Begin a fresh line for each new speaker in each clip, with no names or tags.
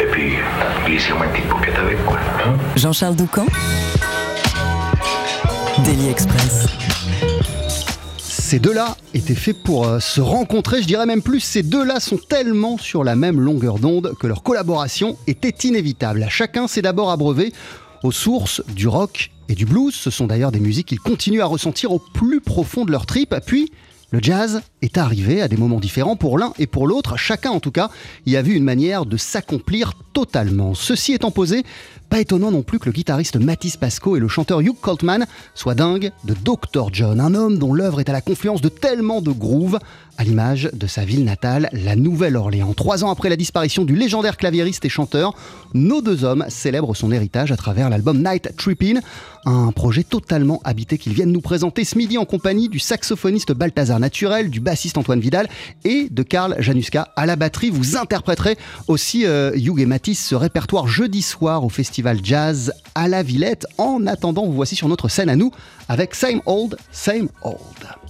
Et puis, glissez-moi une petite avec, quoi. hein.
Jean-Charles Doucan Daily Express.
Ces deux-là étaient faits pour euh, se rencontrer, je dirais même plus, ces deux-là sont tellement sur la même longueur d'onde que leur collaboration était inévitable. Chacun s'est d'abord abreuvé aux sources du rock et du blues, ce sont d'ailleurs des musiques qu'ils continuent à ressentir au plus profond de leur trip, puis le jazz est arrivé à des moments différents pour l'un et pour l'autre, chacun en tout cas y a vu une manière de s'accomplir totalement. Ceci étant posé, pas étonnant non plus que le guitariste Matisse Pasco et le chanteur Hugh Coltman soient dingues de Dr. John, un homme dont l'œuvre est à la confluence de tellement de grooves, à l'image de sa ville natale, la Nouvelle-Orléans. Trois ans après la disparition du légendaire claviériste et chanteur, nos deux hommes célèbrent son héritage à travers l'album Night Trippin', un projet totalement habité qu'ils viennent nous présenter ce midi en compagnie du saxophoniste Balthazar Naturel, du bassiste Antoine Vidal et de Karl Januska à la batterie. Vous interpréterez aussi euh, Hugh et Matisse ce répertoire jeudi soir au festival Jazz à la Villette. En attendant, vous voici sur notre scène à nous avec Same Old, Same Old.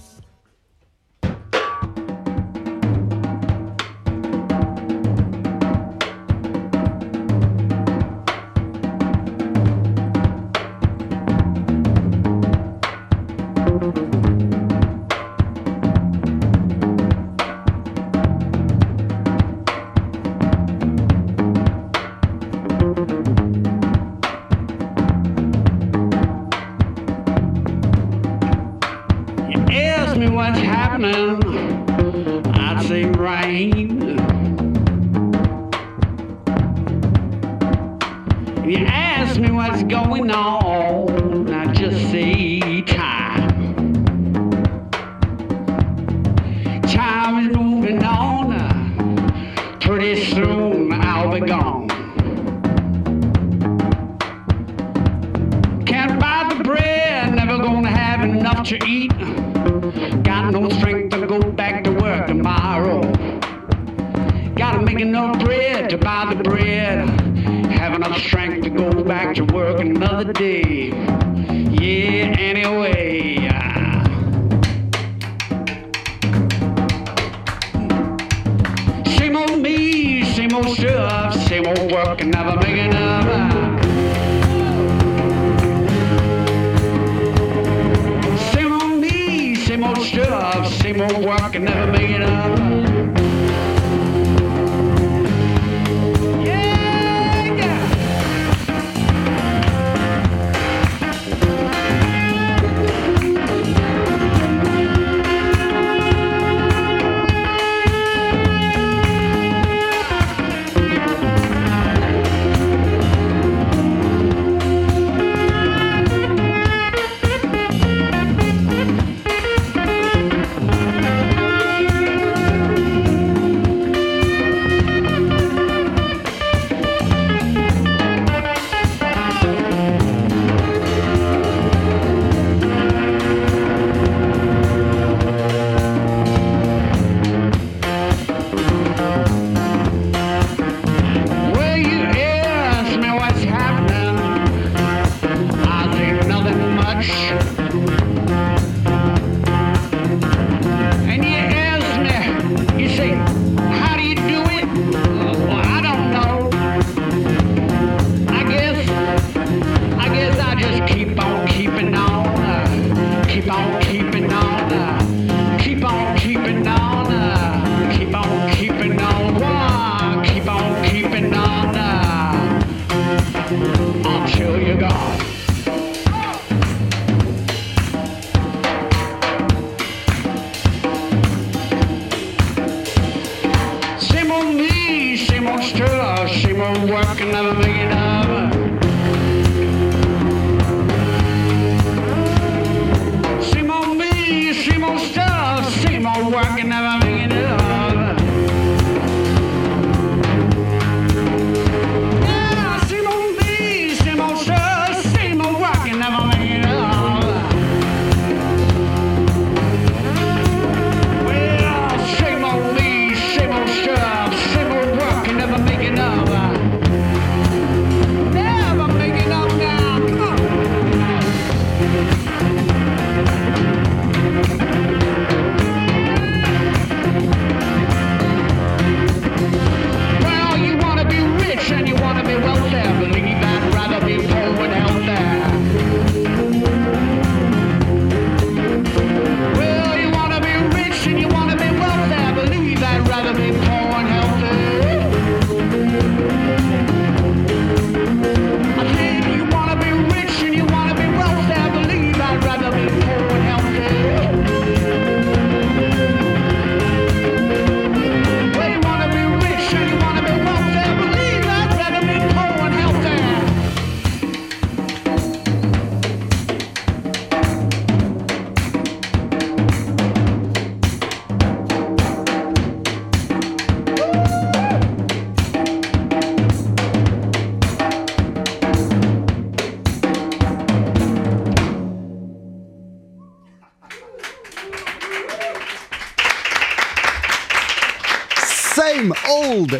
Same old stuff, same old work and never make it up.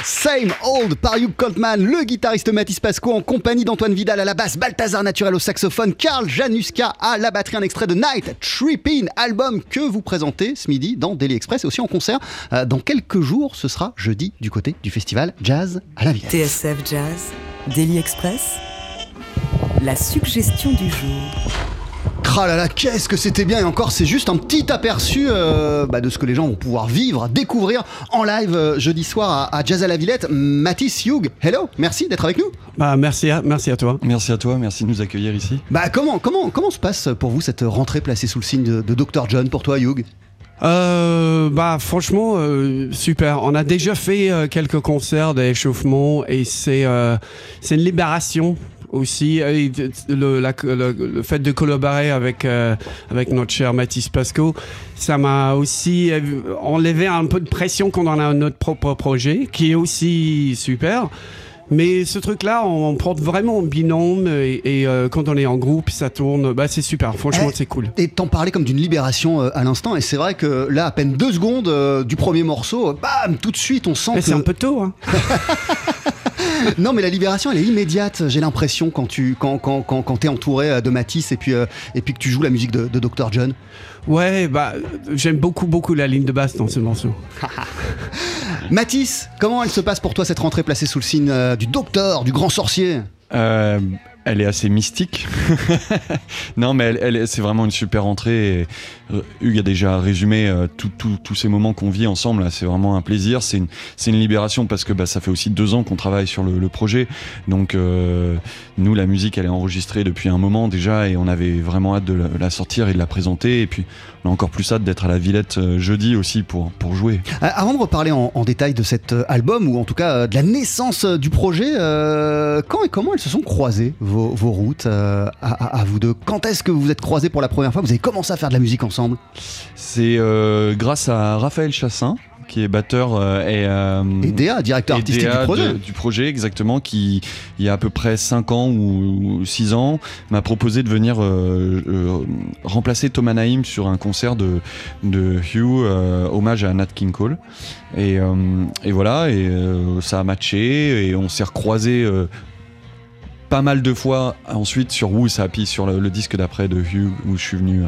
Same Old
par Hugh Coltman, le guitariste Mathis Pasco en compagnie d'Antoine Vidal à la basse, Balthazar Naturel au saxophone, Karl Januska à la batterie, un extrait de Night Trippin, album que vous présentez ce midi dans Daily Express et aussi en concert euh, dans quelques jours. Ce sera jeudi du côté du festival Jazz à la Villette.
TSF Jazz, Daily Express, la suggestion du jour.
Ah là là, qu'est-ce que c'était bien et encore c'est juste un petit aperçu euh, bah, de ce que les gens vont pouvoir vivre, découvrir en live euh, jeudi soir à, à Jazz à la Villette. Mathis Hugh, hello, merci d'être avec nous.
Bah, merci, à, merci à toi.
Merci à toi, merci de nous accueillir ici.
Bah comment, comment, comment se passe pour vous cette rentrée placée sous le signe de, de Dr John pour toi Hugh
Euh, bah franchement euh, super. On a déjà fait euh, quelques concerts d'échauffement et c'est euh, c'est une libération aussi Et le, la- le- le fait de collaborer avec euh, avec notre cher Mathis Pasco ça m'a aussi euh, enlevé un peu de pression quand on a notre propre projet qui est aussi super mais ce truc-là, on, on porte vraiment en binôme et, et, euh, quand on est en groupe, ça tourne. Bah, c'est super. Franchement,
Eh,
c'est cool.
Et t'en parlais comme d'une libération euh, à l'instant et c'est vrai que là à peine deux secondes euh, du premier morceau, euh, bam, tout de suite on sent
Mais
que...
c'est un peu tôt. Hein.
Non mais la libération elle est immédiate, j'ai l'impression quand tu quand, quand, quand, quand t'es entouré euh, de Matisse et puis, euh, et puis que tu joues la musique de, de Dr John.
Ouais, bah, j'aime beaucoup, beaucoup la ligne de basse dans ce morceau.
Matisse, comment elle se passe pour toi cette rentrée placée sous le signe euh, du docteur, du grand sorcier?
Euh, elle est assez mystique. non, mais elle, elle- c'est vraiment une super entrée. Et, Hugues a déjà résumé euh, tous ces moments qu'on vit ensemble. C'est vraiment un plaisir. C'est une, libération parce que bah, ça fait aussi deux ans qu'on travaille sur le, projet. Donc, euh, nous, la musique, elle est enregistrée depuis un moment déjà et on avait vraiment hâte de la, sortir et de la présenter. Et puis, on a encore plus hâte d'être à la Villette euh, jeudi aussi pour, jouer.
Euh, Avant de reparler en, détail de cet euh, album ou en tout cas euh, de la naissance euh, du projet, euh, quand et comment elles se sont croisées vos, routes euh, à- à vous deux? Quand est-ce que vous vous êtes croisés pour la première fois? Vous avez commencé à faire de la musique ensemble?
C'est euh, grâce à Raphaël Chassin, qui est batteur euh, et, euh,
Et DA, directeur
et
artistique
DA
du projet.
de- du projet, exactement, qui, il y a à peu près 5 ans ou 6 ans, m'a proposé de venir euh, remplacer Thomas Naïm sur un concert de, de Hugh, hommage à Nat King Cole. Et, et voilà, et ça a matché, et on s'est recroisés pas mal de fois ensuite sur Who's Happy, sur le, le disque d'après de Hugh, où je suis venu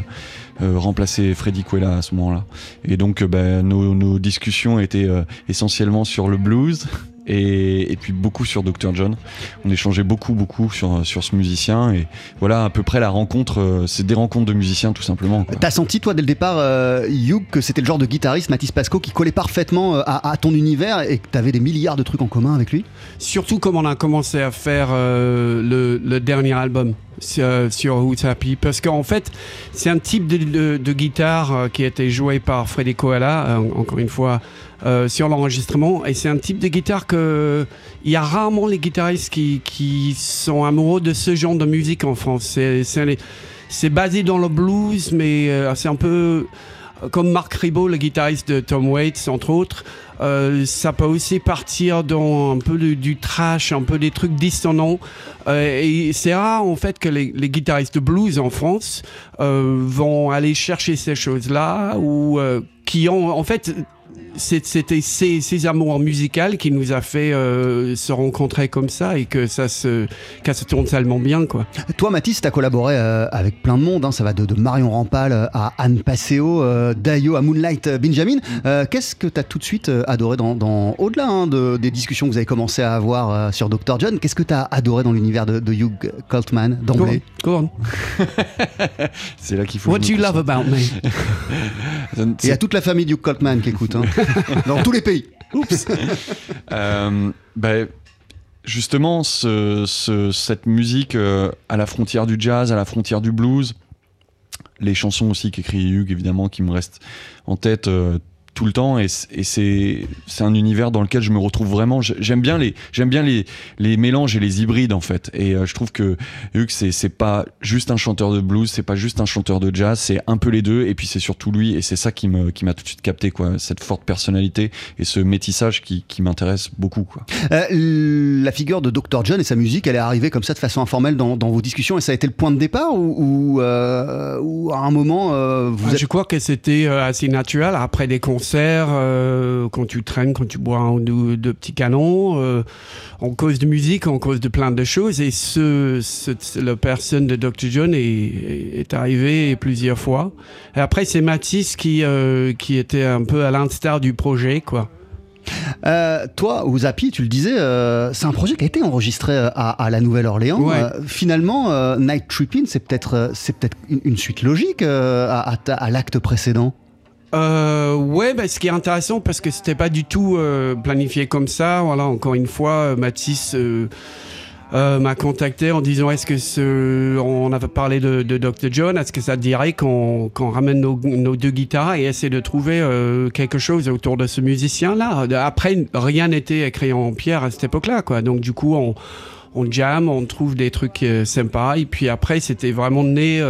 remplacer Freddy Quella à ce moment-là. Et donc, euh, ben, nos, nos discussions étaient euh, essentiellement sur le blues et, et puis beaucoup sur Dr. John. On échangeait beaucoup, beaucoup sur, sur ce musicien. Et voilà, à peu près la rencontre, euh, c'est des rencontres de musiciens tout simplement.
T'as senti toi dès le départ, euh, Hugh, que c'était le genre de guitariste, Mathis Pasco, qui collait parfaitement euh, à, à ton univers et que t'avais des milliards de trucs en commun avec lui?
Surtout comme on a commencé à faire euh, le, le dernier album sur, sur Who's Happy. Parce qu'en fait, c'est un type de, de- de guitare qui a été joué par Freddy Koala, encore une fois, euh, sur l'enregistrement. Et c'est un type de guitare que il y a rarement les guitaristes qui, qui sont amoureux de ce genre de musique en France. C'est, basé dans le blues, mais euh, c'est un peu comme Marc Ribot, le guitariste de Tom Waits, entre autres. Euh, ça peut aussi partir dans un peu du, trash, un peu des trucs dissonants. Euh, et c'est rare en fait que les, guitaristes de blues en France euh, vont aller chercher ces choses-là ou euh, qui ont en fait c'était ces, ces amours musicales qui nous a fait euh, se rencontrer comme ça et que ça se, que ça se tourne tellement bien quoi.
Toi, Mathis, t'as collaboré euh, avec plein de monde. hein. ça va de, de Marion Rampal euh, à Anne Passeo, euh, Dayo à Moonlight Benjamin. Euh, Qu'est-ce que t'as tout de suite adoré dans, dans- au-delà hein, de- des discussions que vous avez commencé à avoir euh, sur Dr. John Qu'est-ce que t'as adoré dans l'univers de, de Hugh Coltman
Go on,
d'emblée
go on.
C'est là qu'il faut.
What do you love about me?
il y a toute la famille Hugh Coltman qui écoute, hein, dans tous les pays. Oups.
Euh, ben, justement, ce- ce- cette musique euh, à la frontière du jazz, à la frontière du blues, les chansons aussi qu'écrit Hugues, évidemment, qui me restent en tête euh, tout le temps. Et, c'est un univers dans lequel je me retrouve vraiment. J'aime bien les j'aime bien les, les mélanges et les hybrides en fait. Et euh, je trouve que Hugues, c'est pas juste un chanteur de blues, c'est pas juste un chanteur de jazz, c'est un peu les deux. Et puis c'est surtout lui. Et c'est ça qui me qui m'a tout de suite capté quoi. Cette forte personnalité et ce métissage qui, qui m'intéresse beaucoup quoi.
Euh, la figure de Dr. John et sa musique, elle est arrivée comme ça de façon informelle dans, dans vos discussions et ça a été le point de départ ou, ou, euh, ou à un moment euh, vous
Ah,
êtes...
Je crois que c'était assez naturel après des concerts. Euh, quand tu traînes, quand tu bois un ou deux, petits canons, euh, en cause de musique, en cause de plein de choses. Et ce, ce- la personne de Dr. John est, est arrivé plusieurs fois. Et après, c'est Mathis qui, euh, qui était un peu à l'instar du projet, quoi.
Euh, toi, ou tu le disais, euh, c'est un projet qui a été enregistré à, à la Nouvelle-Orléans.
Ouais.
Euh, finalement, Night Trippin', c'est peut-être c'est peut-être une, une suite logique à, à ta- à l'acte précédent.
Euh, ouais, bah, ce qui est intéressant parce que c'était pas du tout euh, planifié comme ça. Voilà, encore une fois, euh, Mathis euh, euh, m'a contacté en disant est-ce que ce, on avait parlé de, de Dr John, est-ce que ça dirait qu'on qu'on ramène nos, nos deux guitares et essaie de trouver euh, quelque chose autour de ce musicien-là? Après, rien n'était écrit en pierre à cette époque-là. Donc du coup, on on jam, on trouve des trucs sympas et puis après, c'était vraiment né.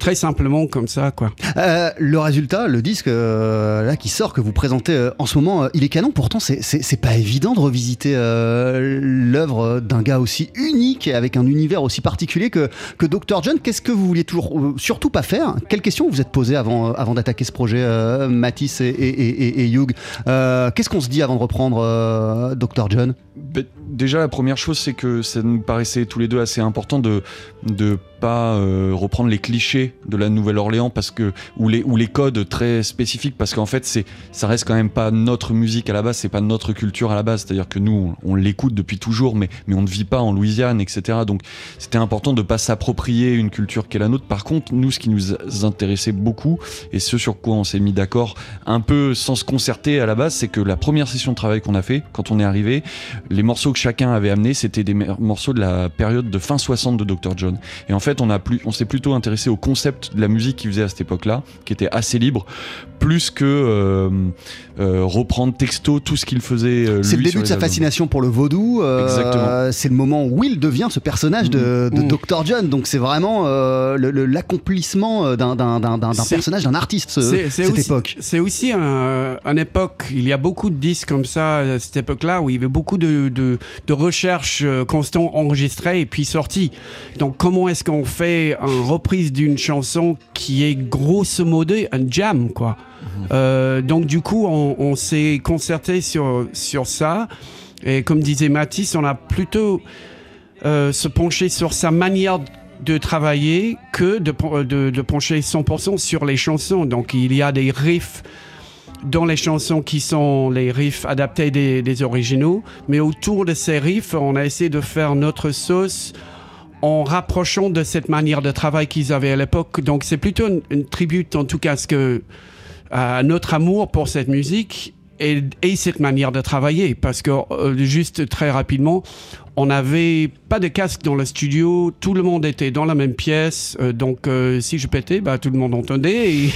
Très simplement comme ça, quoi.
Euh, le résultat, le disque euh, là qui sort, que vous présentez euh, en ce moment, euh, il est canon. Pourtant, c'est- pas évident de revisiter euh, l'œuvre d'un gars aussi unique et avec un univers aussi particulier que, que Dr. John. Qu'est-ce que vous vouliez toujours, euh, surtout pas faire Quelles questions vous vous êtes posées avant, euh, avant d'attaquer ce projet, euh, Matisse et, et, et, et Hugh Euh, Qu'est-ce qu'on se dit avant de reprendre euh, Dr. John?
Ben, déjà, la première chose, c'est que ça nous paraissait tous les deux assez important de de pas euh, reprendre les clichés de la Nouvelle-Orléans parce que ou les les codes très spécifiques parce qu'en fait c'est ça reste quand même pas notre musique à la base, c'est pas notre culture à la base. C'est-à-dire que nous on, l'écoute depuis toujours, mais mais on ne vit pas en Louisiane, etc. Donc c'était important de pas s'approprier une culture qui est la nôtre. Par contre, nous, ce qui nous intéressait beaucoup et ce sur quoi on s'est mis d'accord un peu sans se concerter à la base, c'est que la première session de travail qu'on a fait quand on est arrivé, les morceaux que chacun avait amenés, c'était des morceaux de la période de fin 60 de Dr. John. Et en fait, on, a plus, on s'est plutôt intéressé au concept de la musique qu'il faisait à cette époque-là, qui était assez libre, plus que euh, reprendre texto tout ce qu'il faisait. euh,
C'est le début de sa
albums.
fascination pour le vaudou. euh, c'est le moment où Will devient ce personnage de, de
Mmh.
Dr. John. Donc c'est vraiment l'accomplissement d'un- personnage, d'un artiste, ce- cette
aussi-
époque.
C'est aussi un, un époque, il y a beaucoup de disques comme ça à cette époque-là où il y avait beaucoup de, de, de recherches constantes enregistrées et puis sorties. Donc comment est-ce qu'on fait une reprise d'une chanson qui est grosso modo un jam, quoi? Euh, Donc du coup, on, s'est concerté sur, sur ça. Et comme disait Mathis, on a plutôt euh, se pencher sur sa manière de travailler que de, pen- de, pencher 100% sur les chansons. Donc il y a des riffs dans les chansons qui sont les riffs adaptés des, des originaux, mais autour de ces riffs, on a essayé de faire notre sauce en rapprochant de cette manière de travail qu'ils avaient à l'époque. Donc c'est plutôt une, une tribute en tout cas à, ce que, à notre amour pour cette musique et, et cette manière de travailler. Parce que euh, juste très rapidement, on n'avait pas de casque dans le studio, tout le monde était dans la même pièce, euh, donc euh, si je pétais, bah, tout le monde entendait. Et,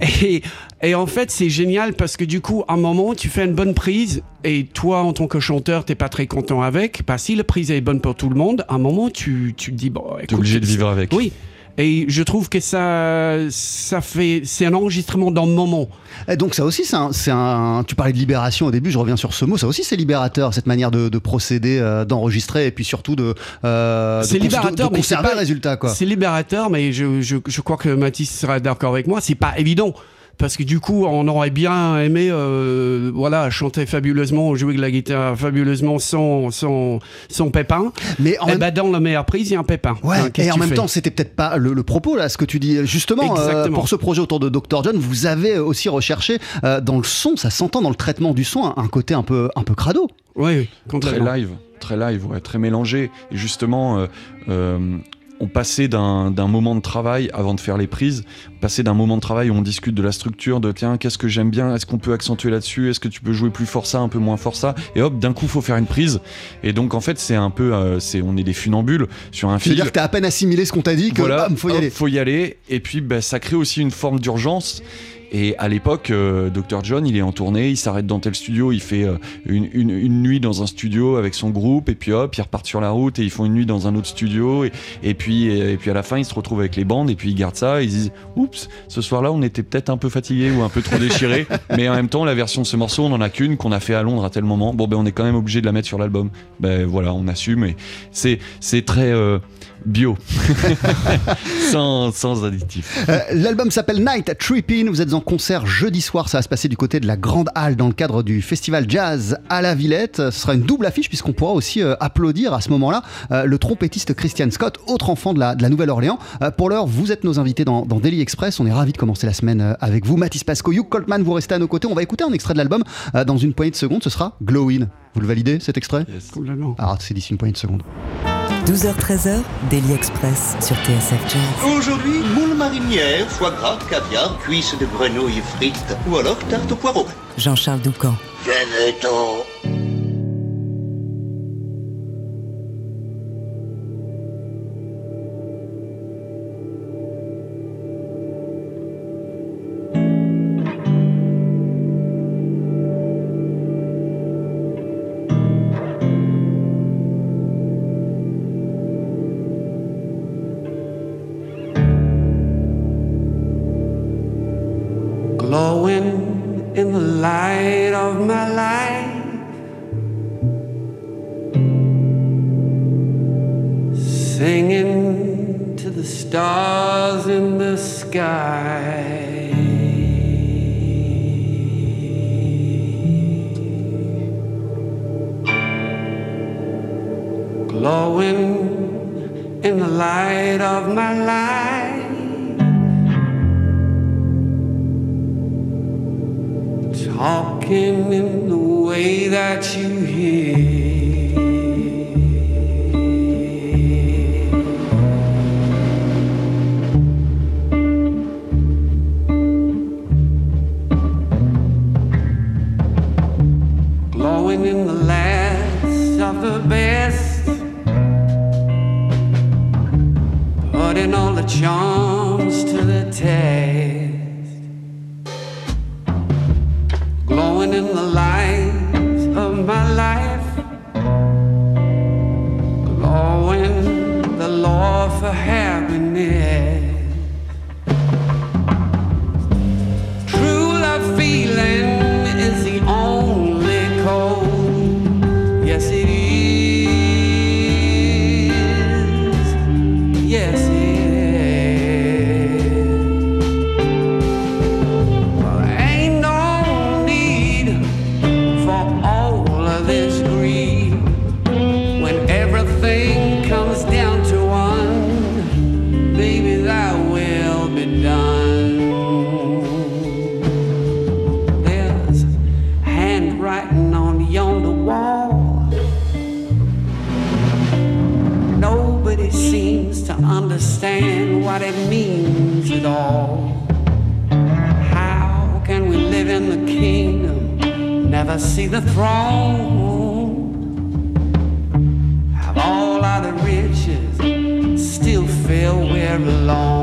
et, et en fait, c'est génial parce que du coup, à un moment, tu fais une bonne prise et toi, en tant que chanteur, t'es pas très content avec. Bah, si la prise est bonne pour tout le monde, à un moment, tu, tu te dis, bon,
T'es
écoute,
obligé de vivre avec.
Oui. Et je trouve que ça, ça fait, c'est un enregistrement dans le moment.
Et donc ça aussi, c'est un, Tu parlais de libération au début, je reviens sur ce mot. Ça aussi, c'est libérateur, cette manière de, de procéder, euh, d'enregistrer et puis surtout de, euh, de
libérateur,
de, de
mais
conserver
pas-
le résultat.
C'est libérateur, mais je, je, je crois que Mathis sera d'accord avec moi. C'est pas évident. Parce que du coup, on aurait bien aimé euh, voilà, chanter fabuleusement, jouer de la guitare fabuleusement sans, sans, sans pépin.
Mais en
Et
même
ben, dans la meilleure prise, il y a un pépin.
Ouais,
Hein,
et en même temps, c'était peut-être pas le, le propos là, ce que tu dis. Justement, euh,
Exactement.
pour ce projet autour de Dr. John, vous avez aussi recherché euh, dans le son, ça s'entend dans le traitement du son, un, un côté un peu, un peu crado.
Oui, oui,
très live, très live, ouais, très mélangé. Et justement, euh, euh, on passait d'un moment de travail avant de faire les prises, on passait d'un moment de travail où on discute de la structure, de tiens, qu'est-ce que j'aime bien, est-ce qu'on peut accentuer là-dessus, est-ce que tu peux jouer plus fort ça, un peu moins fort ça, et hop, d'un coup, faut faire une prise. Et donc, en fait, c'est un peu, euh, c'est, on est des funambules sur un fil.
C'est-à-dire que t'as à peine assimilé ce qu'on t'a dit que
Voilà,
bam, faut y
hop,
aller.
faut y aller. Et puis, bah, ça crée aussi une forme d'urgence. Et à l'époque, euh, Dr. John, il est en tournée, il s'arrête dans tel studio, il fait euh, une, une- une nuit dans un studio avec son groupe, et puis hop, ils repartent sur la route et ils font une nuit dans un autre studio, et, et puis, et, puis à la fin, ils se retrouvent avec les bandes, et puis ils gardent ça, ils disent, oups, ce soir-là, on était peut-être un peu fatigué ou un peu trop déchiré, mais en même temps, la version de ce morceau, on en a qu'une qu'on a fait à Londres à tel moment. Bon, ben, on est quand même obligé de la mettre sur l'album. Ben voilà, on assume, et c'est, c'est très euh, bio, sans, sans additif.
Euh, L'album s'appelle Night Trippin. Vous êtes en concert jeudi soir. Ça va se passer du côté de la Grande Halle dans le cadre du festival jazz à la Villette. Ce sera une double affiche puisqu'on pourra aussi euh, applaudir à ce moment-là euh, le trompettiste Christian Scott, autre enfant de la, de la Nouvelle-Orléans. Euh, pour l'heure, vous êtes nos invités dans, dans Daily Express. On est ravis de commencer la semaine avec vous. Mathis Pasco, Hugh Coltman, vous restez à nos côtés. On va écouter un extrait de l'album euh, dans une poignée de secondes. Ce sera Glowin. Vous le validez cet extrait?
Complètement.
Ah, c'est d'ici une poignée de secondes.
12h-13h, Daily Express sur TSF Jazz.
Aujourd'hui, moule marinière, foie gras, caviar, cuisses de grenouille frites ou alors tarte au poireau.
Jean-Charles Doucan.
Venez-t'en.
glowing for happiness. Never see the throne? Have all of the riches, still feel we're alone.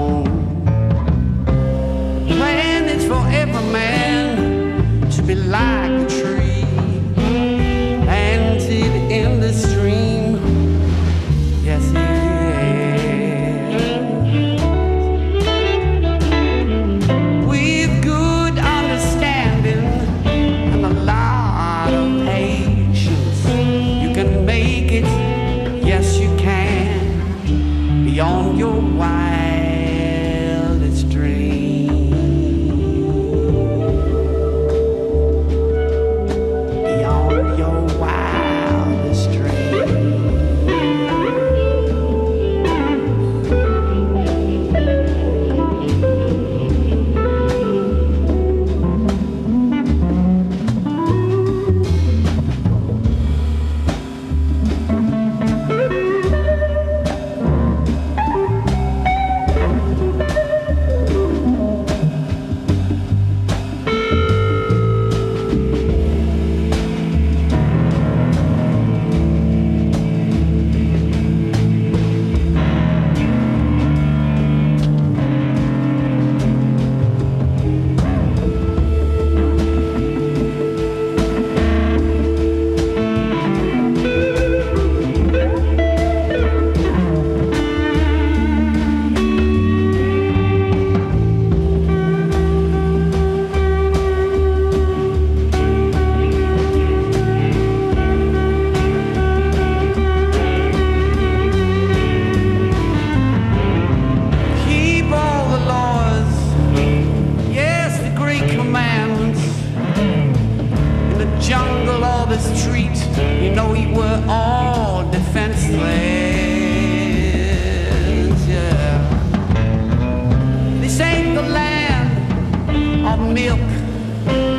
milk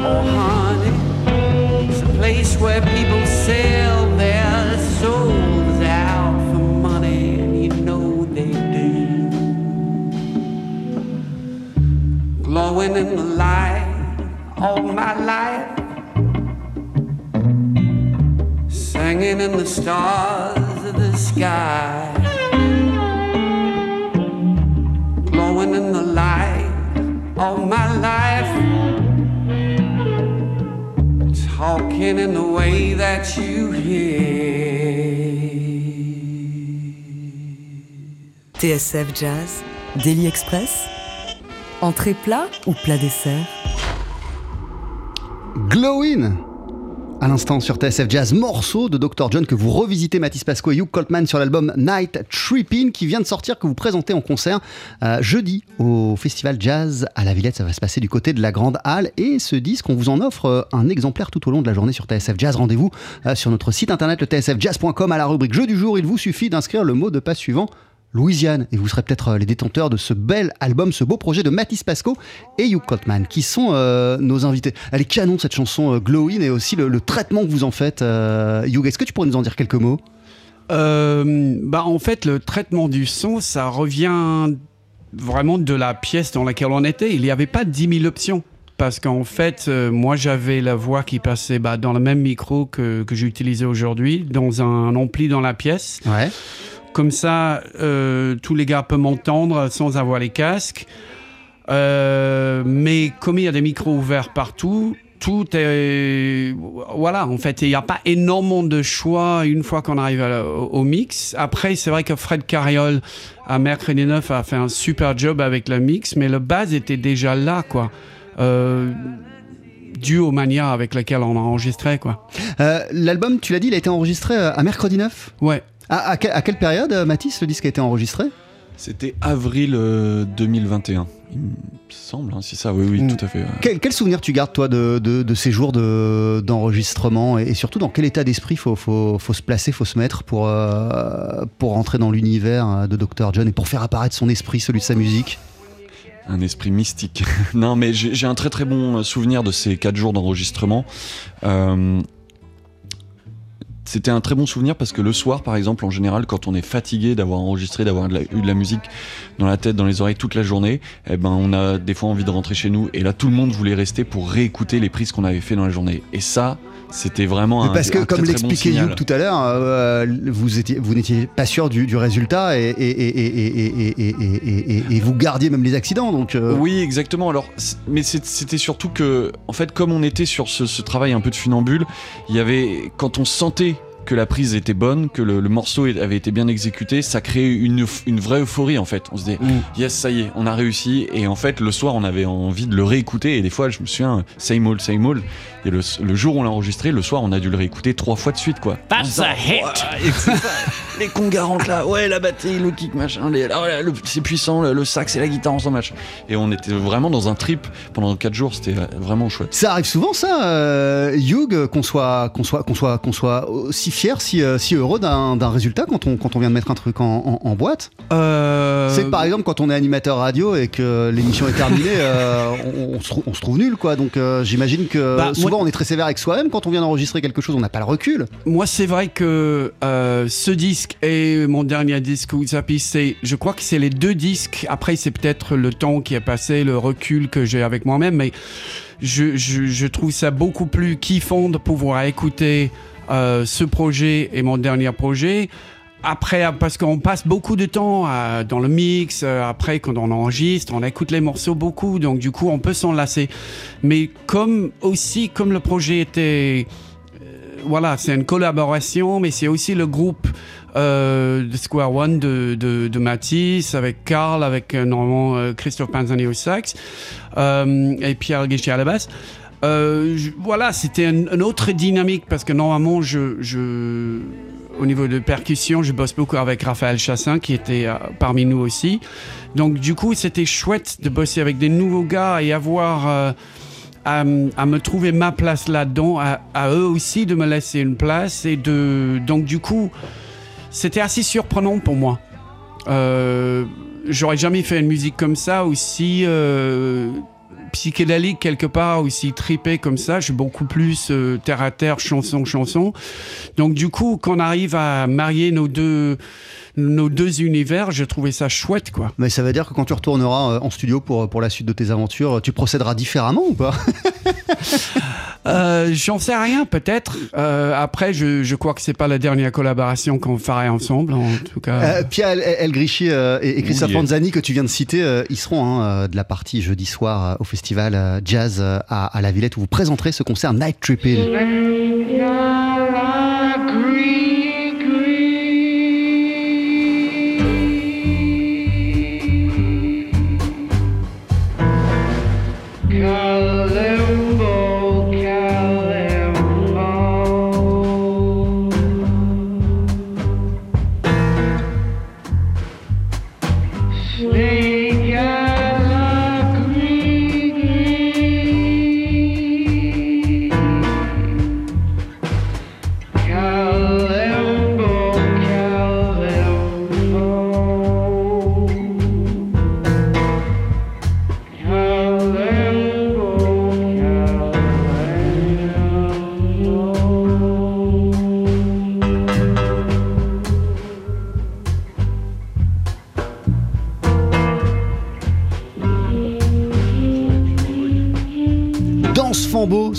or honey. It's a place where people sell their souls out for money, and you know they do.
Glowing in the light all my life. Singing in the stars of the sky. Glowing in the light all my life. Talking in the way that you hear.
TSF Jazz, Daily Express, entrée plat ou plat dessert?
Glowin à l'instant sur TSF Jazz, morceau de Dr. John que vous revisitez Mathis Pasco et Hugh Coltman sur l'album Night Tripping qui vient de sortir, que vous présentez en concert euh, jeudi au Festival Jazz à la Villette. Ça va se passer du côté de la Grande Halle et ce disque, on vous en offre euh, un exemplaire tout au long de la journée sur TSF Jazz. Rendez-vous euh, sur notre site internet le tsfjazz.com à la rubrique Jeu du jour. Il vous suffit d'inscrire le mot de passe suivant Louisiane. Et vous serez peut-être euh, les détenteurs de ce bel album, ce beau projet de Mathis Pasco et Hugh Coltman, qui sont euh, nos invités. Elle est canon cette chanson euh, Glowing et aussi le, le traitement que vous en faites. Euh, Hugh, est-ce que tu pourrais nous en dire quelques mots?
Bah en fait, le traitement du son, ça revient vraiment de la pièce dans laquelle on était. Il n'y avait pas 10 000 options. Parce qu'en fait, euh, moi, j'avais la voix qui passait bah, dans le même micro que, que j'utilisais aujourd'hui, dans un ampli dans la pièce.
Ouais.
Comme ça, euh, tous les gars peuvent m'entendre sans avoir les casques. Euh, mais comme il y a des micros ouverts partout, tout est. Voilà, en fait, il n'y a pas énormément de choix une fois qu'on arrive au, au mix. Après, c'est vrai que Fred Carriol, à Mercredi 9, a fait un super job avec le mix, mais le base était déjà là, quoi. Euh, dû aux manières avec lesquelles on a enregistré, quoi.
Euh, L'album, tu l'as dit, il a été enregistré à mercredi 9
Ouais.
À, à que- à quelle période, euh, Mathis, le disque a été enregistré?
C'était avril euh, 2021, il me semble, hein, c'est ça, oui, oui,
Mm.
tout à fait.
quel, quel souvenir tu gardes, toi, de, de- de ces jours de- d'enregistrement et, et surtout dans quel état d'esprit faut, faut, faut se placer, faut se mettre pour, euh, pour rentrer dans l'univers euh, de Dr. John et pour faire apparaître son esprit, celui de sa musique?
Un esprit mystique. non, mais j'ai un très très bon euh, souvenir de ces quatre jours d'enregistrement. Euh, C'était un très bon souvenir parce que le soir, par exemple, en général, quand on est fatigué d'avoir enregistré, d'avoir eu de la musique dans la tête, dans les oreilles toute la journée, eh ben, on a des fois envie de rentrer chez nous. Et là, tout le monde voulait rester pour réécouter les prises qu'on avait fait dans la journée. Et ça, c'était vraiment un
parce que,
un
comme
bon
l'expliquait. Hugh tout à l'heure, euh, vous étiez, vous n'étiez pas sûr du, du résultat et, vous gardiez même les accidents. Donc, euh,
Oui, exactement. Alors, mais c'était surtout que, en fait, comme on était sur ce, ce travail un peu de funambule, il y avait, quand on sentait que la prise était bonne, que le, le morceau avait été bien exécuté, ça créait une, vraie euphorie en fait. On se disait, yes, ça y est, on a réussi. Et en fait, le soir, on avait envie de le réécouter. Et des fois, je me souviens, same old, same old. Et le, le jour où on l'a enregistré, le soir, on a dû le réécouter trois fois de suite, quoi.
That's a hit!
Les congas rentrent là, ouais, la batterie, le kick, machin, les- oh là, le- c'est puissant, le, le sax et la guitare ensemble, machin. Et on était vraiment dans un trip pendant 4 jours, c'était euh, vraiment chouette.
Ça arrive souvent, ça, euh, Hugh, qu'on soit, qu'on soit, qu'on soit, qu'on soit aussi fier, si, euh, si heureux d'un d'un résultat quand on, quand on vient de mettre un truc en, en- en boîte?
Euh,
C'est que par exemple quand on est animateur radio et que l'émission est terminée, euh, on, on se trou- on se trouve nul, quoi. Donc euh, j'imagine que
Bah,
souvent
moi-
on est très sévère avec soi-même quand on vient d'enregistrer quelque chose, on n'a pas le recul.
Moi, c'est vrai que euh, ce disque et mon dernier disque, Zappy, c'est, je crois que c'est les deux disques. Après, c'est peut-être le temps qui est passé, le recul que j'ai avec moi-même, mais je, je, je trouve ça beaucoup plus kiffant de pouvoir écouter euh, ce projet et mon dernier projet. Après, parce qu'on passe beaucoup de temps euh, dans le mix, euh, après quand on enregistre, on écoute les morceaux beaucoup, donc du coup on peut s'en lasser. Mais comme aussi, comme le projet était voilà, c'est une collaboration, mais c'est aussi le groupe euh, de Square One de, de, Matisse, avec Carl, avec euh, normalement euh, Christophe Panzani au sax, euh, et Pierre Guichet à la basse. Euh, voilà, c'était un- une autre dynamique parce que normalement, je, je, au niveau de percussion, je bosse beaucoup avec Raphaël Chassin qui était euh, parmi nous aussi. Donc, du coup, c'était chouette de bosser avec des nouveaux gars et avoir. euh, à me trouver ma place là-dedans, à, à eux aussi de me laisser une place. Et de, donc, du coup, c'était assez surprenant pour moi. Euh, J'aurais jamais fait une musique comme ça aussi. euh, psychédélique quelque part, aussi tripé comme ça. Je suis beaucoup plus euh, terre à terre, chanson, chanson. Donc du coup, qu'on arrive à marier nos deux nos deux univers, j'ai trouvé ça chouette, quoi.
Mais ça veut dire que quand tu retourneras euh, en studio pour, pour la suite de tes aventures, tu procéderas différemment ou pas
Euh, J'en sais rien, peut-être. Euh, après, je, je crois que c'est pas la dernière collaboration qu'on ferait ensemble, en tout cas.
Euh, Pierre El, El Grichy euh, et, et Christophe
Oui.
Panzani que tu viens de citer, euh, ils seront hein, euh, de la partie jeudi soir euh, au festival euh, jazz euh, à, à la Villette où vous présenterez ce concert Night Tripping.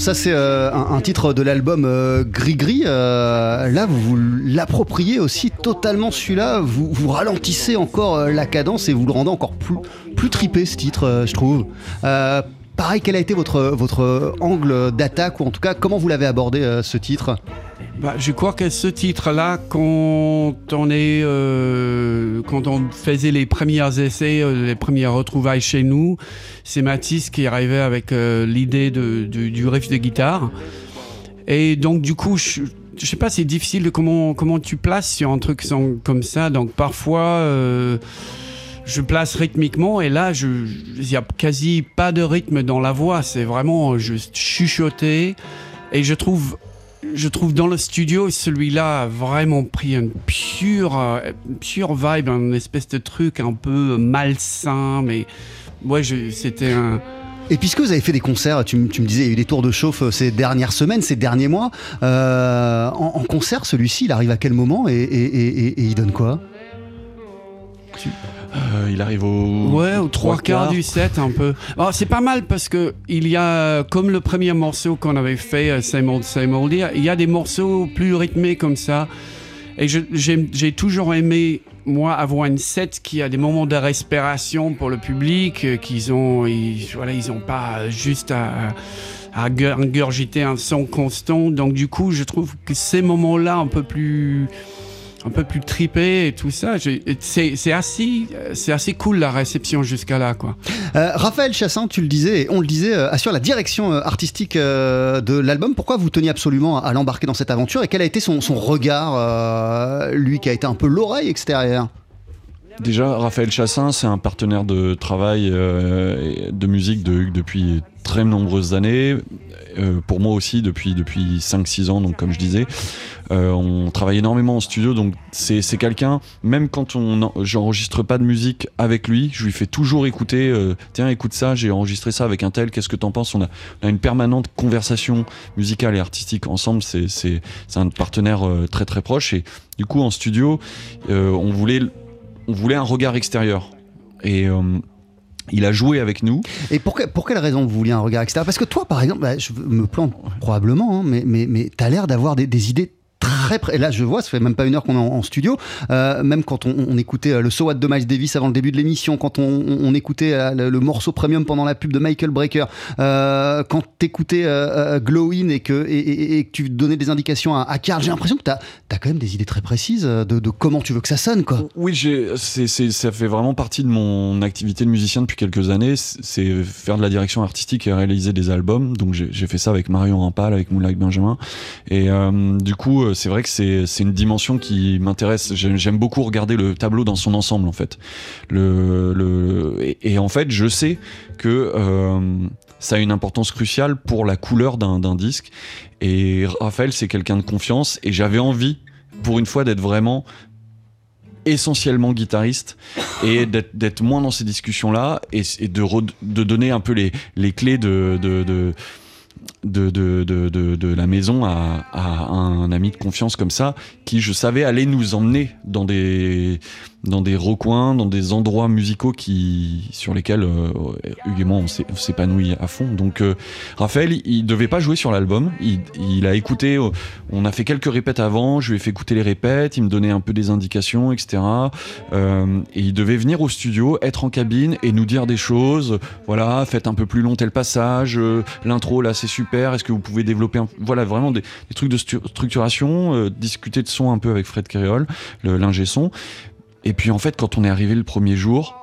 Ça c'est euh, un, titre de l'album euh, Gris Gris. Euh, là, vous l'appropriez aussi totalement celui-là. Vous, ralentissez encore la cadence et vous le rendez encore plus, plus tripé ce titre, je trouve. Pareil, quel a été votre, votre angle d'attaque ou en tout cas comment vous l'avez abordé ce titre?
Bah, je crois que ce titre-là, quand on est, euh, quand on faisait les premiers essais, euh, les premières retrouvailles chez nous, c'est Mathis qui arrivait avec euh, l'idée de- du riff de guitare. Et donc du coup, je, je sais pas, c'est difficile de comment comment tu places sur un truc comme ça. Donc parfois. euh, je place rythmiquement et là, il n'y a quasi pas de rythme dans la voix. C'est vraiment juste chuchoter. Et je trouve je trouve dans le studio, celui-là a vraiment pris une pure, euh, vibe, une espèce de truc un peu malsain, mais ouais, c'était un.
Et puisque vous avez fait des concerts, tu, me disais, il y a eu des tours de chauffe euh, ces dernières semaines, ces derniers mois. euh, en, concert, celui-ci, il arrive à quel moment et il donne quoi?
Euh, il arrive au.
Ouais, aux trois quarts du set, un peu. Alors, c'est pas mal parce que il y a, comme le premier morceau qu'on avait fait, euh, Same Old, Same Old, il y a- des morceaux plus rythmés comme ça. Et j'ai toujours aimé, moi, avoir une set qui a des moments de respiration pour le public, euh, qu'ils ont, ils, voilà, ils ont pas juste à, à gur- ingurgiter un son constant. Donc, du coup, je trouve que ces moments-là, un peu plus, un peu plus tripés et tout ça, c'est assez, c'est assez cool la réception jusqu'à là, quoi.
Euh, Raphaël Chassin, tu le disais, et on le disait, euh, assure la direction euh, artistique de l'album. Pourquoi vous teniez absolument à, à l'embarquer dans cette aventure et quel a été son, son regard, euh, lui qui a été un peu l'oreille extérieure?
Déjà, Raphaël Chassin, c'est un partenaire de travail euh, et de musique de Hugues depuis très nombreuses années. Euh, pour moi aussi, depuis, depuis 5-6 ans, donc comme je disais. Euh, on travaille énormément en studio, donc c'est quelqu'un, même quand on en- j'enregistre pas de musique avec lui, je lui fais toujours écouter, euh, tiens, écoute ça, j'ai enregistré ça avec un tel, qu'est-ce que t'en penses? On a, on a une permanente conversation musicale et artistique ensemble, c'est un partenaire très très proche. Et du coup, en studio, on voulait on voulait un regard extérieur. Et il a joué avec nous.
Et pour, que- pour quelle raison vous vouliez un regard extérieur? Parce que toi, par exemple, bah, je me plante probablement, hein, mais, mais, mais tu as l'air d'avoir des idées très près. Et là, je vois, ça fait même pas une heure qu'on est en, studio. Euh, même quand on, écoutait euh, le So What de Miles Davis avant le début de l'émission, quand on, écoutait euh, le, morceau premium pendant la pub de Michael Breaker, euh, quand t'écoutais Glow In et que, tu donnais des indications à, à Karl, j'ai l'impression que tu as, quand même des idées très précises de, comment tu veux que ça sonne, quoi.
Oui, ça fait vraiment partie de mon activité de musicien depuis quelques années. C'est faire de la direction artistique et réaliser des albums. Donc j'ai fait ça avec Marion Rampal, avec Moonlight Benjamin. Et du coup, c'est vrai que c'est c'est une dimension qui m'intéresse. J'aime beaucoup regarder le tableau dans son ensemble, en fait. Et, en fait, je sais que euh, ça a une importance cruciale pour la couleur d'un disque. Et Raphaël, c'est quelqu'un de confiance. Et j'avais envie, pour une fois, d'être vraiment essentiellement guitariste et d'être d'être moins dans ces discussions-là et, de, de donner un peu les, les clés de, de, de, de, de, de- la maison à, à un ami de confiance comme ça qui, je savais, allait nous emmener dans des, dans des recoins, dans des endroits musicaux qui, sur lesquels euh, Hugues et moi on s'épanouit à fond. Donc euh, Raphaël, il, devait pas jouer sur l'album. Il, a écouté, euh, on a fait quelques répètes avant, je lui ai fait écouter les répètes, il me donnait un peu des indications, etc. Euh, et il devait venir au studio, être en cabine et nous dire des choses. Voilà, faites un peu plus long tel passage, l'intro là c'est super, est-ce que vous pouvez développer. Voilà, vraiment des, trucs de structuration, discuter de son un peu avec Fred le- l'ingé son. Et puis en fait, quand on est arrivé le premier jour,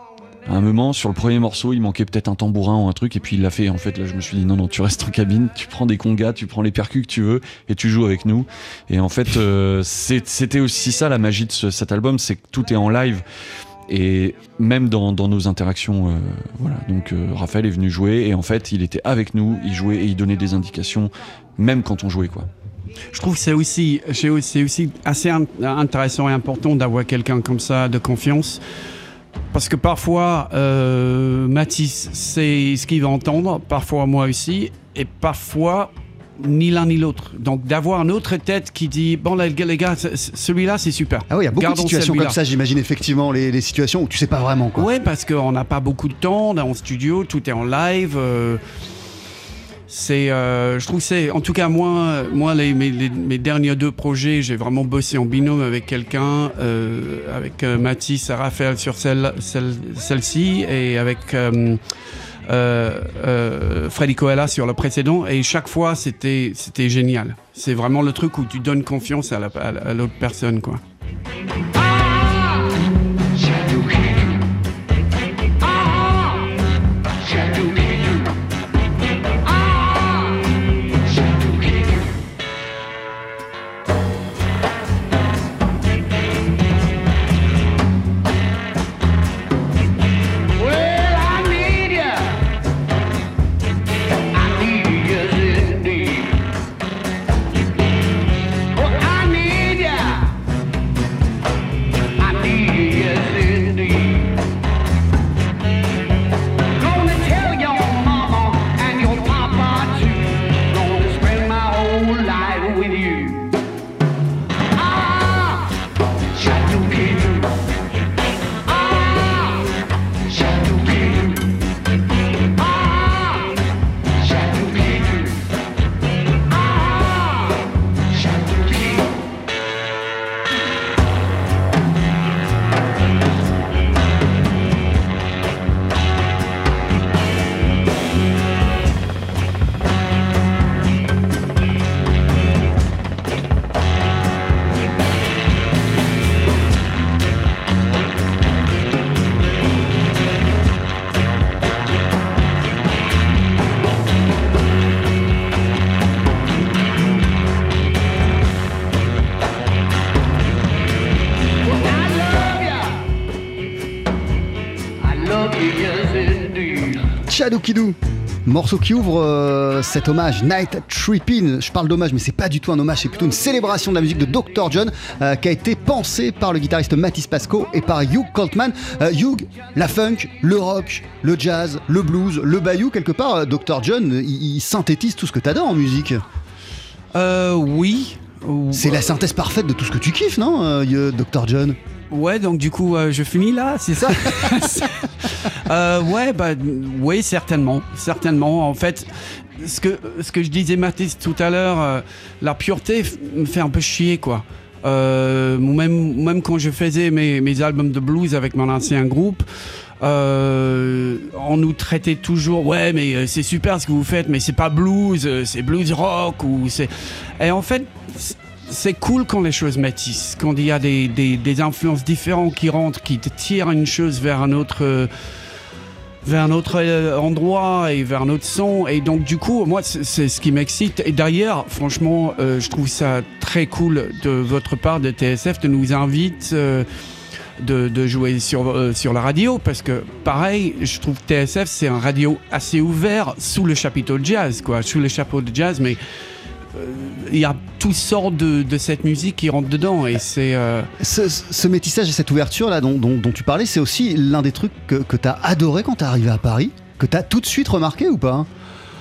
à un moment, sur le premier morceau, il manquait peut-être un tambourin ou un truc, et puis il l'a fait. En fait, là, je me suis dit non, non, tu restes en cabine, tu prends des congas, tu prends les percus que tu veux, et tu joues avec nous. Et en fait, euh, c'était aussi ça la magie de ce- cet album, c'est que tout est en live. Et même dans, dans nos interactions, euh, voilà. Donc euh, Raphaël est venu jouer, et en fait, il était avec nous, il jouait et il donnait des indications, même quand on jouait, quoi.
Je trouve que c'est aussi, c'est aussi- assez in- intéressant et important d'avoir quelqu'un comme ça de confiance. Parce que parfois, euh, Mathis, c'est ce qu'il va entendre, parfois moi aussi, et parfois ni l'un ni l'autre. Donc d'avoir une autre tête qui dit Bon, là, les gars, celui-là, c'est super.
Ah oui, il y a beaucoup
Gardons
de situations comme ça, j'imagine effectivement, les, les situations où tu sais pas vraiment quoi.
Ouais, parce qu'on n'a pas beaucoup de temps, on est en studio, tout est en live. euh, c'est, euh, je trouve que c'est, en tout cas moi, moi les, mes, derniers deux projets, j'ai vraiment bossé en binôme avec quelqu'un, euh, avec euh, Mathis Raphaël sur celle, celle, celle-ci et avec euh, euh, Freddy Coella sur le précédent. Et chaque fois, c'était, c'était génial. C'est vraiment le truc où tu donnes confiance à la- à l'autre personne, quoi.
Morceau qui ouvre euh, cet hommage Night Trippin. Je parle d'hommage, mais c'est pas du tout un hommage, c'est plutôt une célébration de la musique de Dr. John euh, qui a été pensée par le guitariste Mathis Pasco et par Hugh Coltman. Euh, Hugh, la funk, le rock, le jazz, le blues, le bayou, quelque part, Dr. John, il, synthétise tout ce que t'adores en musique.
Euh, oui.
C'est la synthèse parfaite de tout ce que tu kiffes, non, Dr. John?
Ouais, donc du coup, je finis là, c'est ça? Euh, Ouais, bah, oui, certainement, certainement. En fait, ce que ce que je disais Mathis tout à l'heure, euh, la pureté me fait un peu chier, quoi. Euh, même même quand je faisais mes, mes albums de blues avec mon ancien groupe. euh, on nous traitait toujours ouais mais euh, c'est super ce que vous faites mais c'est pas blues euh, c'est blues rock ou c'est et en fait c'est cool quand les choses métissent, quand il y a des, des, des influences différentes qui rentrent, qui tirent une chose vers un autre, euh, vers un autre euh, endroit et vers un autre son. Et donc du coup, moi, c'est ce qui m'excite. Et d'ailleurs, franchement, euh, je trouve ça très cool de votre part, de TSF, de nous inviter. euh, de, de jouer sur, euh, sur la radio parce que pareil je trouve que TSF c'est un radio assez ouvert sous le chapiteau de jazz quoi sous le chapeau de jazz mais il y a toutes sortes de, de cette musique qui rentrent dedans et c'est euh,
Ce, ce métissage et cette ouverture là dont, dont- dont tu parlais, c'est aussi l'un des trucs que, que tu as adoré quand tu es arrivé à Paris, que tu as tout de suite remarqué ou pas?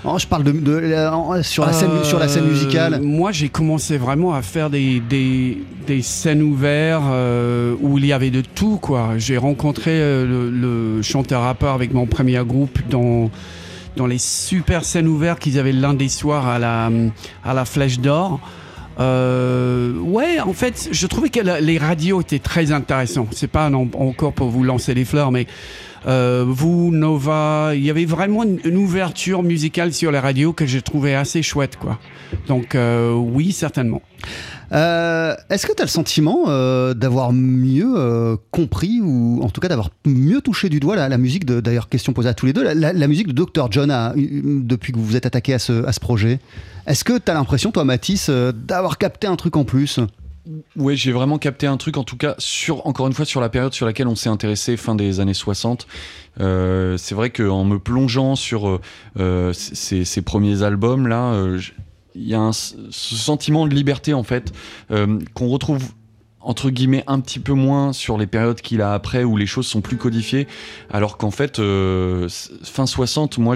Oh, Je parle de, de- en- sur, la scène, sur la scène
Euh,
musicale.
Moi, j'ai commencé vraiment à faire des, des, des scènes ouvertes euh, où il y avait de tout. quoi. J'ai rencontré euh, le, le chanteur-rappeur avec mon premier groupe dans, dans les super scènes ouvertes qu'ils avaient lundi soir à la, à la Flèche d'Or. Euh, ouais, en fait, je trouvais que les radios étaient très intéressants. C'est pas encore pour vous lancer les fleurs, mais euh, vous, Nova, il y avait vraiment une, ouverture musicale sur les radios que j'ai trouvé assez chouette, quoi. Donc euh, oui, certainement.
Euh, Est-ce que tu as le sentiment d'avoir mieux compris ou en tout cas d'avoir mieux touché du doigt la, la musique de, d'ailleurs question posée à tous les deux, la, la- la musique de Dr John depuis que vous vous êtes attaqué à ce, projet? Est-ce que tu as l'impression, toi Mathis, d'avoir capté un truc en plus?
Ouais, j'ai vraiment capté un truc, en tout cas, encore une fois, sur la période sur laquelle on s'est intéressé, fin des années 60. Euh, c'est vrai qu'en me plongeant sur euh, euh, ces, premiers albums, là, euh, il y a un, ce sentiment de liberté, en fait, qu'on retrouve entre guillemets un petit peu moins sur les périodes qu'il a après où les choses sont plus codifiées alors qu'en fait fin 60 moi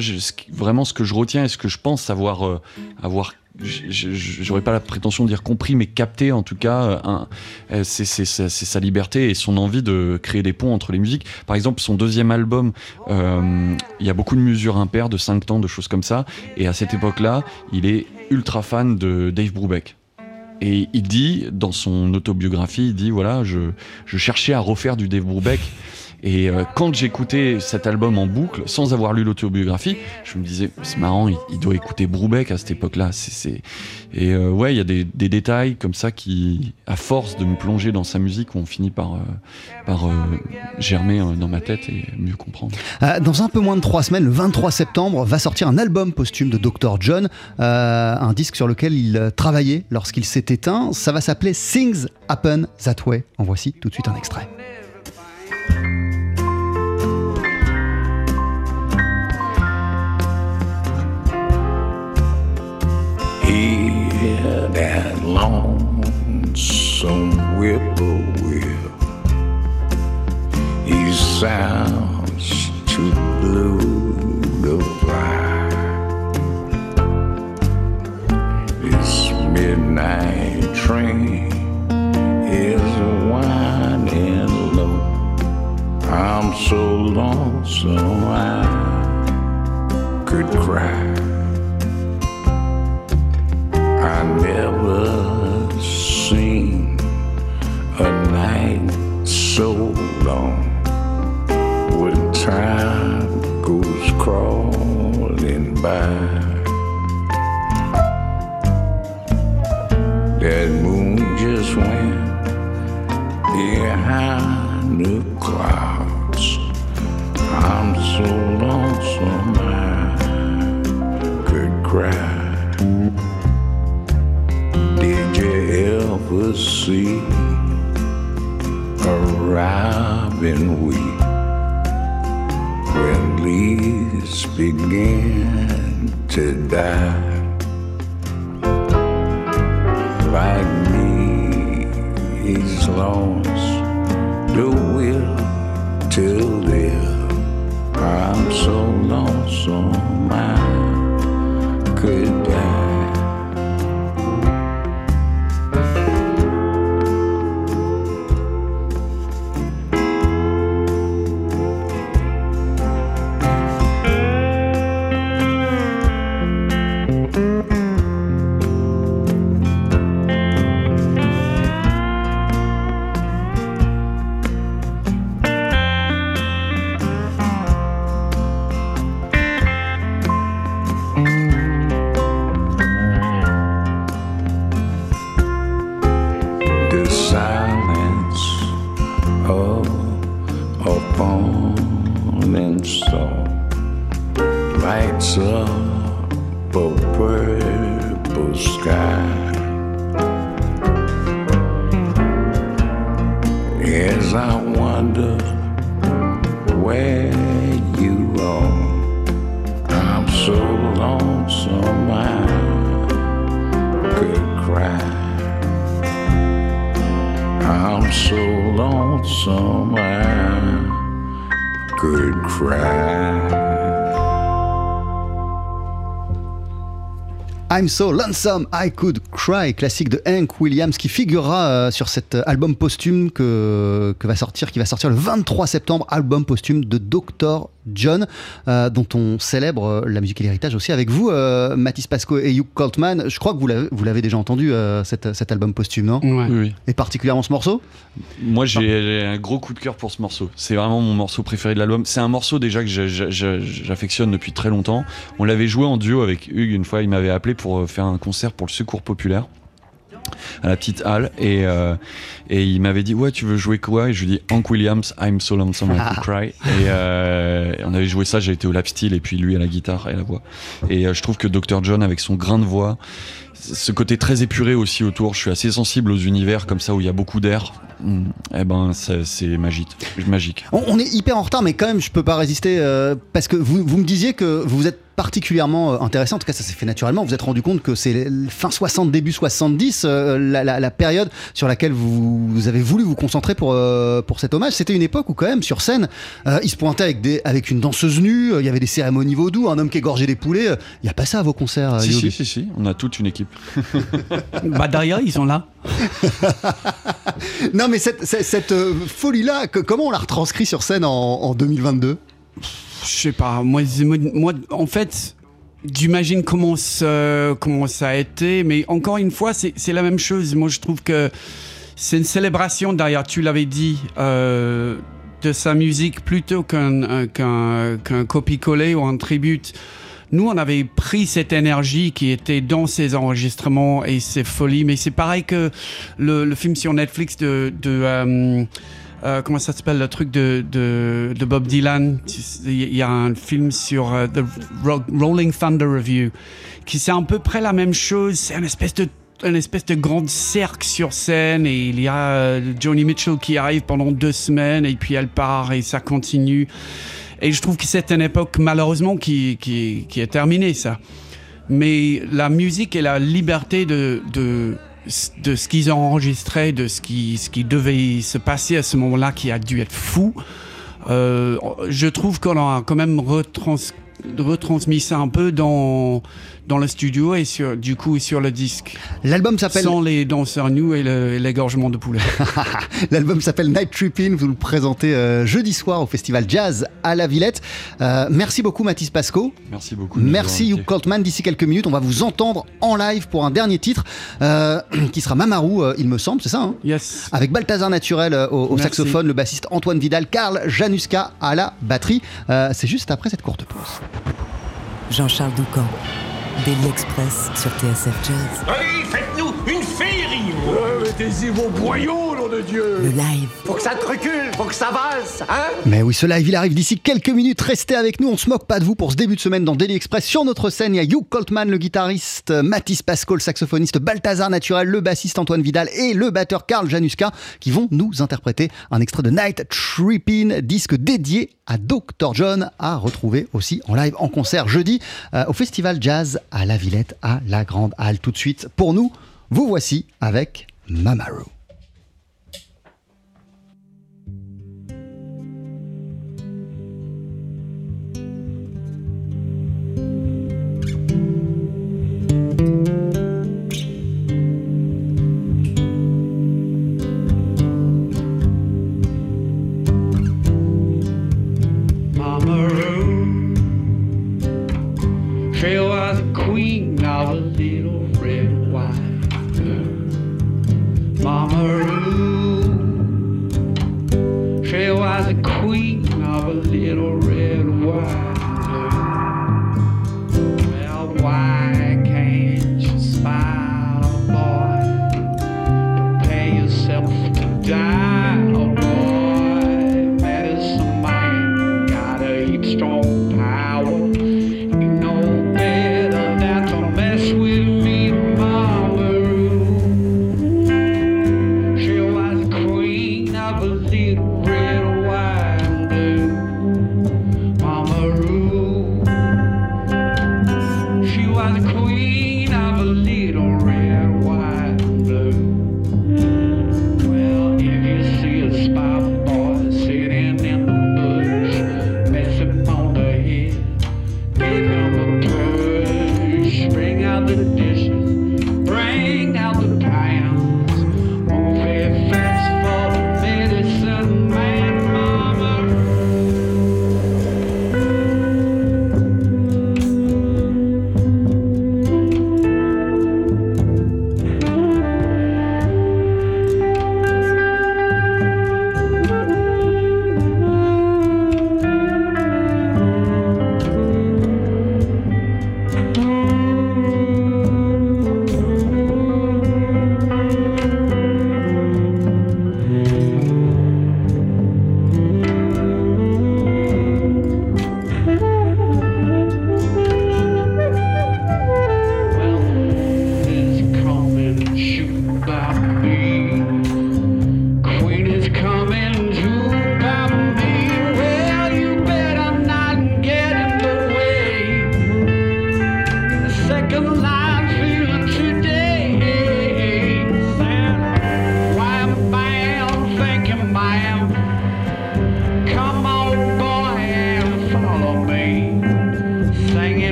vraiment ce que je retiens et ce que je pense avoir avoir j'aurais pas la prétention de dire compris mais capté en tout cas euh, euh, c'est sa liberté et son envie de créer des ponts entre les musiques. Par exemple son deuxième album euh, il y a beaucoup de mesures impaires de 5 temps de choses comme ça. Et à cette époque là il est ultra fan de Dave Brubeck. Et il dit, dans son autobiographie, il dit voilà, je, je cherchais à refaire du Dave Brubeck. Et euh, quand j'écoutais cet album en boucle, sans avoir lu l'autobiographie, je me disais, c'est marrant, il, doit écouter Brubeck à cette époque-là. Et euh, ouais, il y a des, détails comme ça qui, à force de me plonger dans sa musique, ont fini par, euh, par germer dans ma tête et mieux comprendre.
Dans un peu moins de trois semaines, le 23 septembre, va sortir un album posthume de Dr. John, un disque sur lequel il travaillait lorsqu'il s'est éteint. Ça va s'appeler Things Happen That Way. En voici tout de suite un extrait.
That lonesome whippoorwill. He sounds too blue to fly. This midnight train is winding low. I'm so lonesome I could cry. I never seen a night so long when time goes crawling by. A robin weep when leaves begin to die? Like me, he's lost the will to live. I'm so lonesome I could die. I'm so lonesome I could cry,
classique de Hank Williams qui figurera euh, sur cet album posthume qui va sortir le 23 septembre, album posthume de Dr. John, euh, dont on célèbre euh, la musique et l'héritage aussi avec vous, euh, Mathis Pasco et Hugh Coltman. Je crois que vous l'avez, vous l'avez déjà entendu, euh, cet, cet album posthume, non?
Ouais.
Oui, oui.
Et particulièrement ce morceau?
Moi, j'ai j'ai un gros coup de cœur pour ce morceau. C'est vraiment mon morceau préféré de l'album. C'est un morceau déjà que j'a- j'a- j'a- j'affectionne depuis très longtemps. On l'avait joué en duo avec Hugues une fois. Il m'avait appelé pour faire un concert pour le Secours Populaire à la petite halle. Et, euh, et il m'avait dit ouais tu veux jouer quoi? Et je lui dis Hank Williams I'm so lonesome I could cry. Et euh, on avait joué ça j'ai été au lap steel et puis lui à la guitare et la voix. Et euh, je trouve que Dr John avec son grain de voix ce côté très épuré aussi autour je suis assez sensible aux univers comme ça où il y a beaucoup d'air. Hmm, eh ben c'est magique. Magique.
On, on est hyper en retard, mais quand même, je peux pas résister euh, parce que vous, vous me disiez que vous vous êtes particulièrement euh, intéressé. En tout cas, ça s'est fait naturellement. Vous vous êtes rendu compte que c'est fin 60, début 70, euh, la, la- la période sur laquelle vous, vous avez voulu vous concentrer pour, euh, pour cet hommage. C'était une époque où, quand même, sur scène, euh, il se pointait avec, des, avec une danseuse nue, euh, il y avait des cérémonies vaudou, un homme qui égorgeait des poulets. Il n'y a pas ça à vos concerts,
si,
Yogi
si si si on a toute une équipe
Bah derrière, ils sont là.
Non, mais cette, cette, cette, folie-là, que- comment on l'a retranscrit sur scène en, en 2022
Je sais pas. Moi, moi, en fait, j'imagine comment ça, a été, mais encore une fois, c'est la même chose. Moi, je trouve que c'est une célébration derrière. Tu l'avais dit. euh, de sa musique plutôt qu'un un- qu'un qu'un copie-coller ou un tribute. Nous, on avait pris cette énergie qui était dans ces enregistrements et ces folies, mais c'est pareil que le, film sur Netflix de, de euh, euh, comment ça s'appelle le truc de, de, Bob Dylan? Il y a un film sur euh, The Ro- Rolling Thunder Review qui c'est à peu près la même chose. C'est une espèce de un espèce de grand cercle sur scène et il y a euh, Joni Mitchell qui arrive pendant deux semaines et puis elle part et ça continue. Et je trouve que c'est une époque malheureusement qui, qui, qui est terminée ça. Mais la musique et la liberté de, de ce qu'ils ont enregistré, de ce qui, ce qui devait se passer à ce moment-là qui a dû être fou, euh, je trouve qu'on a quand même retrans, retransmis ça un peu dans, dans le studio et sur, du coup sur le disque.
L'album s'appelle
Sans les danseurs nus et l'égorgement de poulet.
L'album s'appelle Night Trippin. Vous le présentez euh, jeudi soir au festival Jazz à la Villette. Euh, merci beaucoup Mathis Pasco.
merci beaucoup
Merci Hugh Coltman. D'ici quelques minutes, on va vous entendre en live pour un dernier titre euh, qui sera Mamarou, euh, il me semble, c'est ça hein?
Yes.
avec Balthazar Naturel euh, au, au saxophone, le bassiste Antoine Vidal, Karl Januska à la batterie. Euh, c'est juste après cette courte pause.
Jean-Charles Doucan, Daily Express sur TSF Jazz.
Allez, faites-nous une féerie
Mettez-y vos boyaux, nom de Dieu
Le live.
Faut que ça te recule, faut que ça valse, hein
Mais oui, ce live, il arrive d'ici quelques minutes. Restez avec nous, on se moque pas de vous pour ce début de semaine dans Daily Express. Sur notre scène, il y a Hugh Coltman, le guitariste, Mathis Pasco, le saxophoniste, Balthazar Naturel, le bassiste Antoine Vidal et le batteur Karl Januska qui vont nous interpréter un extrait de Night Trippin, disque dédié à Dr. John, à retrouver aussi en live, en concert jeudi euh, au Festival Jazz à La Villette, à la Grande Halle. Tout de suite, pour nous, vous voici avec
Mamaru. thank you Mama Roo, she was the queen of a little red wine.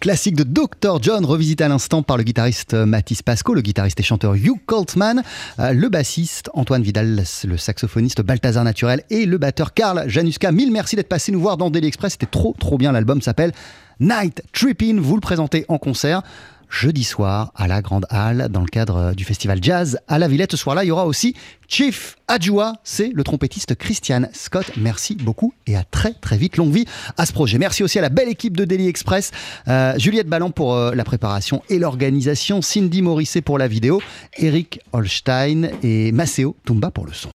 Classique de Dr. John, revisité à l'instant par le guitariste Mathis Pasco, le guitariste et chanteur Hugh Coltman, euh, le bassiste Antoine Vidal, le saxophoniste Balthazar Naturel et le batteur Karl Januska. Mille merci d'être passé nous voir dans Daily Express. C'était trop, trop bien. L'album s'appelle Night Trippin'. Vous le présentez en concert jeudi soir à la Grande Halle dans le cadre du festival Jazz à la Villette. Ce soir-là, il y aura aussi Chief Adjoua, c'est le trompettiste Christian Scott. Merci beaucoup et à très très vite. Longue vie à ce projet. Merci aussi à la belle équipe de Daily Express, euh, Juliette Ballon pour euh, la préparation et l'organisation, Cindy Morisset pour la vidéo, Eric Holstein et Maceo Tumba pour le son.